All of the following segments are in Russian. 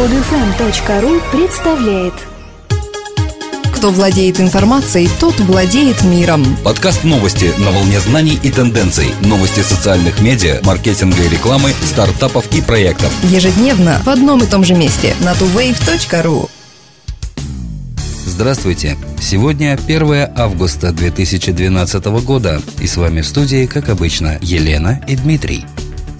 Подфм.ру представляет Кто владеет информацией, тот владеет миром. Подкаст новости на волне знаний и тенденций. Новости социальных медиа, маркетинга и рекламы, стартапов и проектов. Ежедневно в одном и том же месте на tuwave.ru. Здравствуйте! Сегодня 1 августа 2012 года. И с вами в студии, как обычно, Елена и Дмитрий.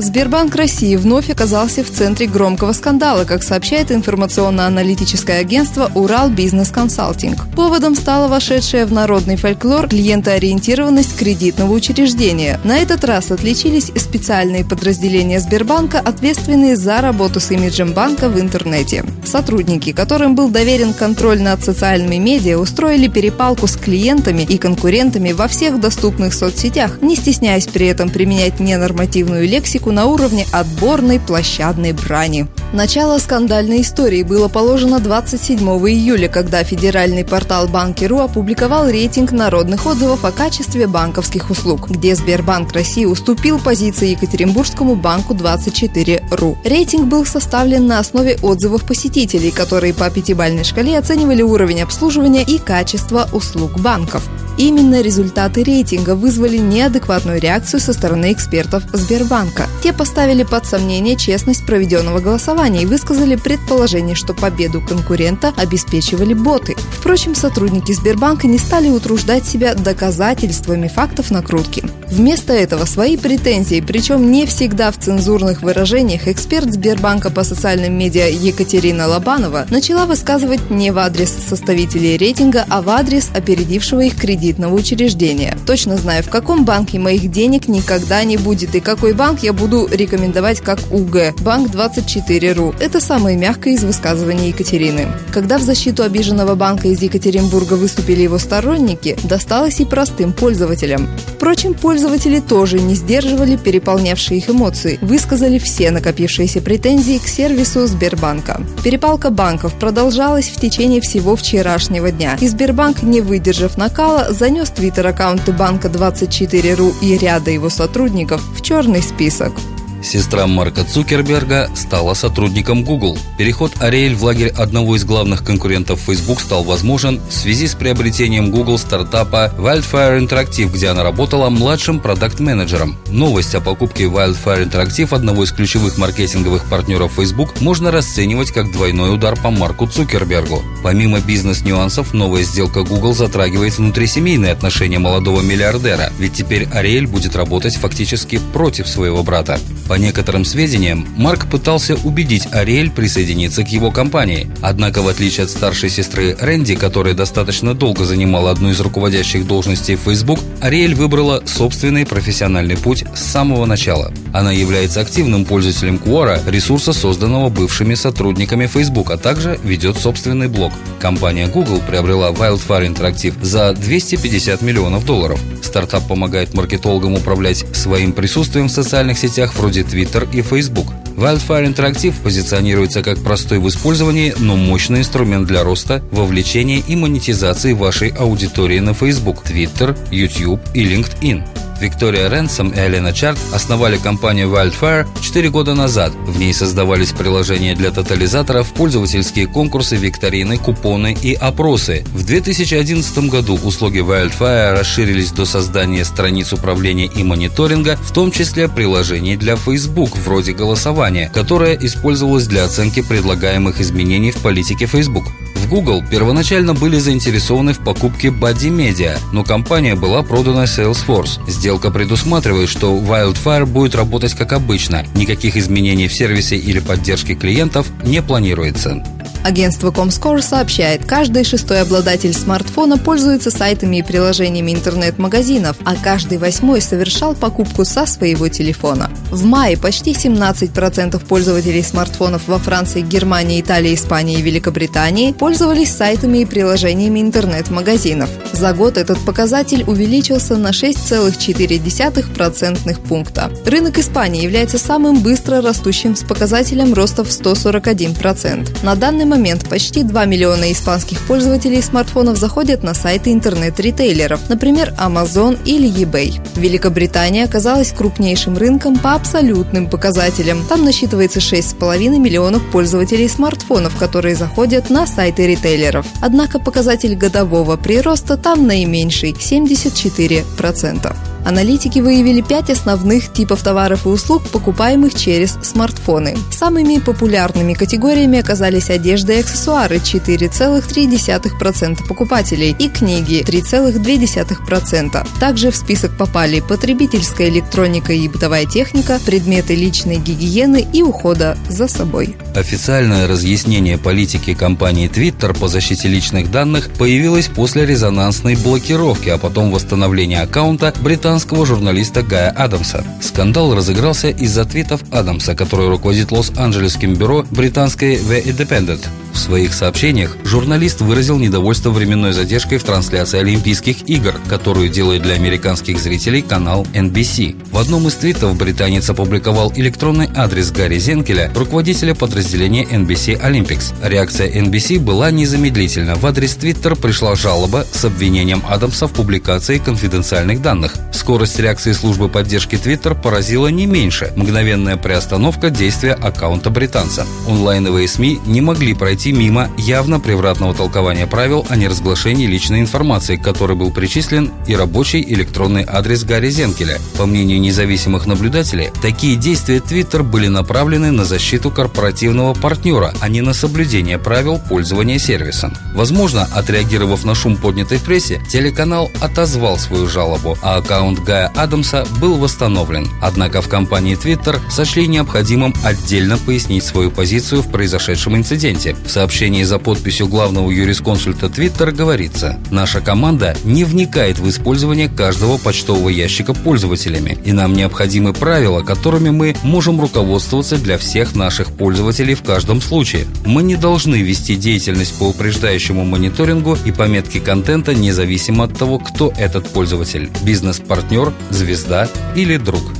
Сбербанк России вновь оказался в центре громкого скандала, как сообщает информационно-аналитическое агентство «Урал Бизнес Консалтинг». Поводом стала вошедшая в народный фольклор клиентоориентированность кредитного учреждения. На этот раз отличились специальные подразделения Сбербанка, ответственные за работу с имиджем банка в интернете. Сотрудники, которым был доверен контроль над социальными медиа, устроили перепалку с клиентами и конкурентами во всех доступных соцсетях, не стесняясь при этом применять ненормативную лексику на уровне отборной площадной брани. Начало скандальной истории было положено 27 июля, когда федеральный портал Банки.ру опубликовал рейтинг народных отзывов о качестве банковских услуг, где Сбербанк России уступил позиции Екатеринбургскому банку 24.ру. Рейтинг был составлен на основе отзывов посетителей, которые по пятибалльной шкале оценивали уровень обслуживания и качество услуг банков. Именно результаты рейтинга вызвали неадекватную реакцию со стороны экспертов Сбербанка. Те поставили под сомнение честность проведенного голосования и высказали предположение, что победу конкурента обеспечивали боты. Впрочем, сотрудники Сбербанка не стали утруждать себя доказательствами фактов накрутки. Вместо этого свои претензии, причем не всегда в цензурных выражениях, эксперт Сбербанка по социальным медиа Екатерина Лобанова начала высказывать не в адрес составителей рейтинга, а в адрес опередившего их кредитного учреждения. Точно знаю, в каком банке моих денег никогда не будет и какой банк я буду рекомендовать как УГ – Банк 24.ру. Это самое мягкое из высказываний Екатерины. Когда в защиту обиженного банка из Екатеринбурга выступили его сторонники, досталось и простым пользователям. Впрочем, пользователи тоже не сдерживали переполнявшие их эмоции, высказали все накопившиеся претензии к сервису Сбербанка. Перепалка банков продолжалась в течение всего вчерашнего дня, и Сбербанк, не выдержав накала, занес твиттер-аккаунты банка 24.ру и ряда его сотрудников в черный список. Сестра Марка Цукерберга стала сотрудником Google. Переход Ариэль в лагерь одного из главных конкурентов Facebook стал возможен в связи с приобретением Google стартапа Wildfire Interactive, где она работала младшим продакт-менеджером. Новость о покупке Wildfire Interactive, одного из ключевых маркетинговых партнеров Facebook, можно расценивать как двойной удар по Марку Цукербергу. Помимо бизнес-нюансов, новая сделка Google затрагивает внутрисемейные отношения молодого миллиардера, ведь теперь Ариэль будет работать фактически против своего брата. По некоторым сведениям, Марк пытался убедить Ариэль присоединиться к его компании. Однако, в отличие от старшей сестры Рэнди, которая достаточно долго занимала одну из руководящих должностей в Facebook, Ариэль выбрала собственный профессиональный путь с самого начала. Она является активным пользователем Quora, ресурса, созданного бывшими сотрудниками Facebook, а также ведет собственный блог. Компания Google приобрела Wildfire Interactive за 250 миллионов долларов. Стартап помогает маркетологам управлять своим присутствием в социальных сетях вроде Twitter и Facebook. Wildfire Interactive позиционируется как простой в использовании, но мощный инструмент для роста, вовлечения и монетизации вашей аудитории на Facebook, Twitter, YouTube и LinkedIn. Виктория Ренсом и Алена Чарт основали компанию Wildfire 4 года назад. В ней создавались приложения для тотализаторов, пользовательские конкурсы, викторины, купоны и опросы. В 2011 году услуги Wildfire расширились до создания страниц управления и мониторинга, в том числе приложений для Facebook, вроде голосования, которое использовалось для оценки предлагаемых изменений в политике Facebook. В Google первоначально были заинтересованы в покупке Buddy Media, но компания была продана Salesforce. Сделка предусматривает, что Wildfire будет работать как обычно. Никаких изменений в сервисе или поддержки клиентов не планируется. Агентство Comscore сообщает, каждый шестой обладатель смартфона пользуется сайтами и приложениями интернет-магазинов, а каждый восьмой совершал покупку со своего телефона. В мае почти 17% пользователей смартфонов во Франции, Германии, Италии, Испании и Великобритании пользовались сайтами и приложениями интернет-магазинов. За год этот показатель увеличился на 6,4% пункта. Рынок Испании является самым быстро растущим с показателем роста в 141%. На данный момент почти 2 миллиона испанских пользователей смартфонов заходят на сайты интернет-ритейлеров, например, Amazon или eBay. Великобритания оказалась крупнейшим рынком по абсолютным показателям. Там насчитывается 6,5 миллионов пользователей смартфонов, которые заходят на сайты ритейлеров. Однако показатель годового прироста там наименьший – 74%. Аналитики выявили пять основных типов товаров и услуг, покупаемых через смартфоны. Самыми популярными категориями оказались одежда и аксессуары 4,3% покупателей и книги 3,2%. Также в список попали потребительская электроника и бытовая техника, предметы личной гигиены и ухода за собой. Официальное разъяснение политики компании Twitter по защите личных данных появилось после резонансной блокировки, а потом восстановления аккаунта британского журналиста Гая Адамса. Скандал разыгрался из-за твитов Адамса, который руководит Лос-Анджелесским бюро британской The Independent. В своих сообщениях журналист выразил недовольство временной задержкой в трансляции Олимпийских игр, которую делает для американских зрителей канал NBC. В одном из твитов британец опубликовал электронный адрес Гарри Зенкеля, руководителя подразделения NBC Olympics. Реакция NBC была незамедлительна. В адрес Twitter пришла жалоба с обвинением Адамса в публикации конфиденциальных данных. Скорость реакции службы поддержки Twitter поразила не меньше. Мгновенная приостановка действия аккаунта британца. Онлайновые СМИ не могли пройти пройти мимо явно превратного толкования правил о неразглашении личной информации, к которой был причислен и рабочий электронный адрес Гарри Зенкеля. По мнению независимых наблюдателей, такие действия Twitter были направлены на защиту корпоративного партнера, а не на соблюдение правил пользования сервисом. Возможно, отреагировав на шум поднятый в прессе, телеканал отозвал свою жалобу, а аккаунт Гая Адамса был восстановлен. Однако в компании Twitter сочли необходимым отдельно пояснить свою позицию в произошедшем инциденте. В сообщении за подписью главного юрисконсульта Twitter говорится «Наша команда не вникает в использование каждого почтового ящика пользователями, и нам необходимы правила, которыми мы можем руководствоваться для всех наших пользователей в каждом случае. Мы не должны вести деятельность по упреждающему мониторингу и пометке контента независимо от того, кто этот пользователь – бизнес-партнер, звезда или друг».